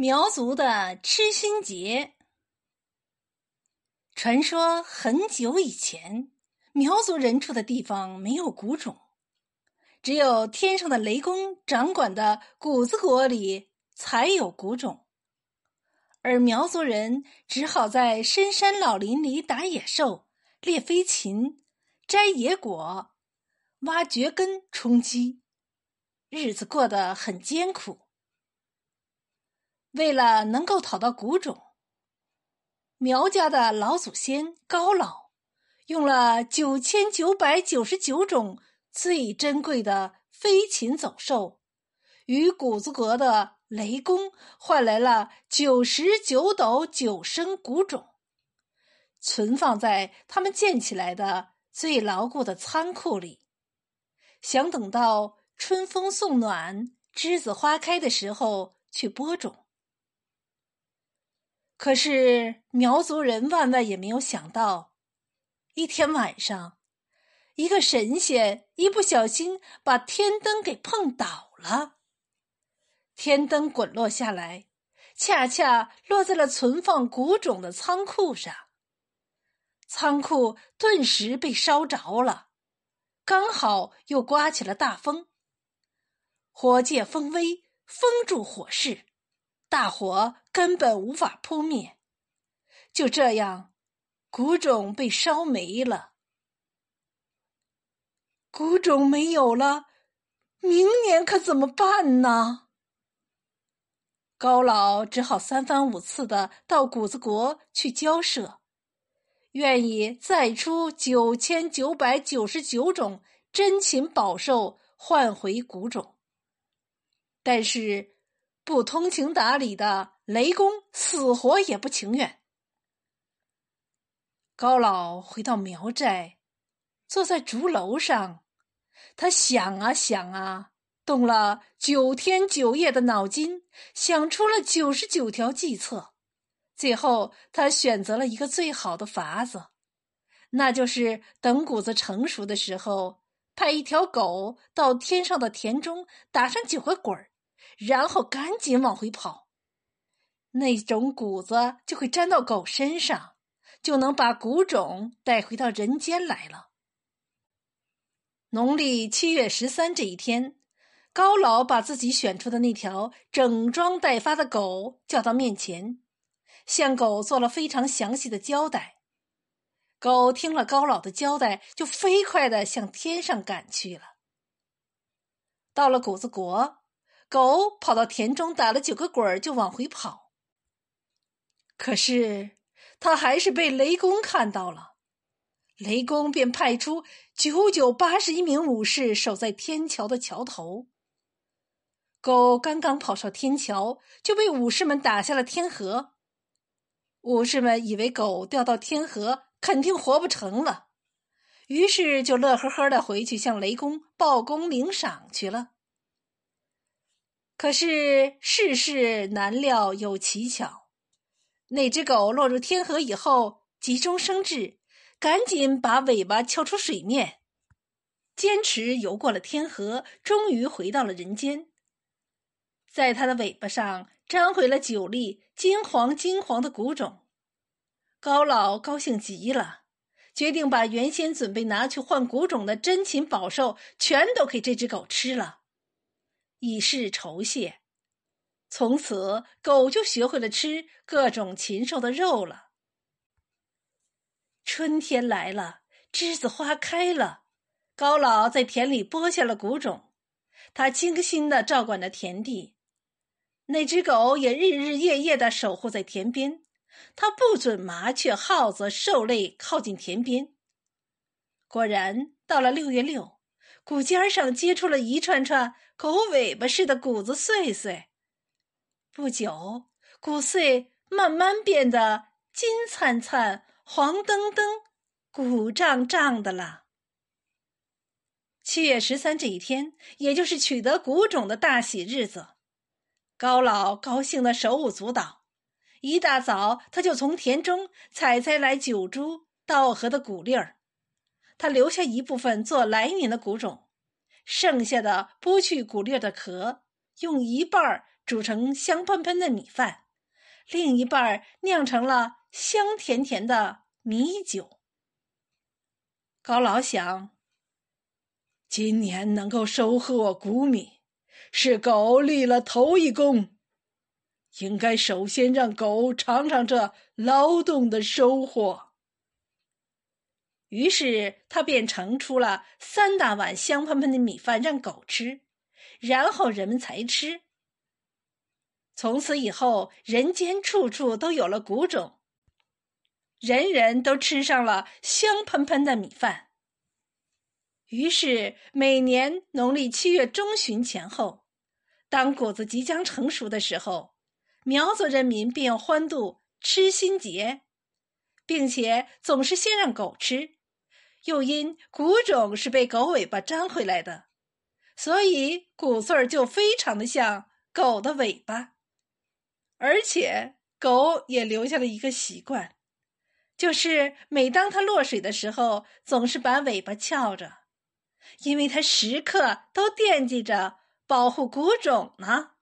苗族的吃心节。传说很久以前，苗族人住的地方没有谷种，只有天上的雷公掌管的谷子国里才有谷种，而苗族人只好在深山老林里打野兽、猎飞禽、摘野果、挖蕨根充饥，日子过得很艰苦。为了能够讨到谷种，苗家的老祖先高老用了九千九百九十九种最珍贵的飞禽走兽，与谷子国的雷公换来了九十九斗九升谷种，存放在他们建起来的最牢固的仓库里，想等到春风送暖、栀子花开的时候去播种。可是苗族人万万也没有想到，一天晚上，一个神仙一不小心把天灯给碰倒了，天灯滚落下来，恰恰落在了存放谷种的仓库上，仓库顿时被烧着了，刚好又刮起了大风，火借风威，封住火势。大火根本无法扑灭，就这样，谷种被烧没了。谷种没有了，明年可怎么办呢？高老只好三番五次的到谷子国去交涉，愿意再出九千九百九十九种珍禽宝兽换回谷种，但是。不通情达理的雷公死活也不情愿。高老回到苗寨，坐在竹楼上，他想啊想啊，动了九天九夜的脑筋，想出了九十九条计策。最后，他选择了一个最好的法子，那就是等谷子成熟的时候，派一条狗到天上的田中打上九个滚儿。然后赶紧往回跑，那种谷子就会粘到狗身上，就能把谷种带回到人间来了。农历七月十三这一天，高老把自己选出的那条整装待发的狗叫到面前，向狗做了非常详细的交代。狗听了高老的交代，就飞快的向天上赶去了。到了谷子国。狗跑到田中打了九个滚儿，就往回跑。可是他还是被雷公看到了，雷公便派出九九八十一名武士守在天桥的桥头。狗刚刚跑上天桥，就被武士们打下了天河。武士们以为狗掉到天河肯定活不成了，于是就乐呵呵的回去向雷公报功领赏去了。可是世事难料有蹊跷，那只狗落入天河以后，急中生智，赶紧把尾巴翘出水面，坚持游过了天河，终于回到了人间。在它的尾巴上粘回了九粒金黄金黄的谷种，高老高兴极了，决定把原先准备拿去换谷种的珍禽宝兽全都给这只狗吃了。以示酬谢，从此狗就学会了吃各种禽兽的肉了。春天来了，栀子花开了，高老在田里播下了谷种，他精心的照管着田地。那只狗也日日夜夜的守护在田边，它不准麻雀、耗子、兽类靠近田边。果然，到了六月六。谷尖上结出了一串串狗尾巴似的谷子碎碎，不久，谷穗慢慢变得金灿灿、黄澄澄、鼓胀胀的了。七月十三这一天，也就是取得谷种的大喜日子，高老高兴的手舞足蹈。一大早，他就从田中采摘来九株稻禾的谷粒儿。他留下一部分做来年的谷种，剩下的剥去谷粒的壳，用一半煮成香喷喷的米饭，另一半酿成了香甜甜的米酒。高老想，今年能够收获谷米，是狗立了头一功，应该首先让狗尝尝这劳动的收获。于是他便盛出了三大碗香喷喷的米饭让狗吃，然后人们才吃。从此以后，人间处处都有了谷种，人人都吃上了香喷喷的米饭。于是每年农历七月中旬前后，当谷子即将成熟的时候，苗族人民便欢度吃新节，并且总是先让狗吃。又因谷种是被狗尾巴粘回来的，所以谷穗儿就非常的像狗的尾巴，而且狗也留下了一个习惯，就是每当它落水的时候，总是把尾巴翘着，因为它时刻都惦记着保护谷种呢。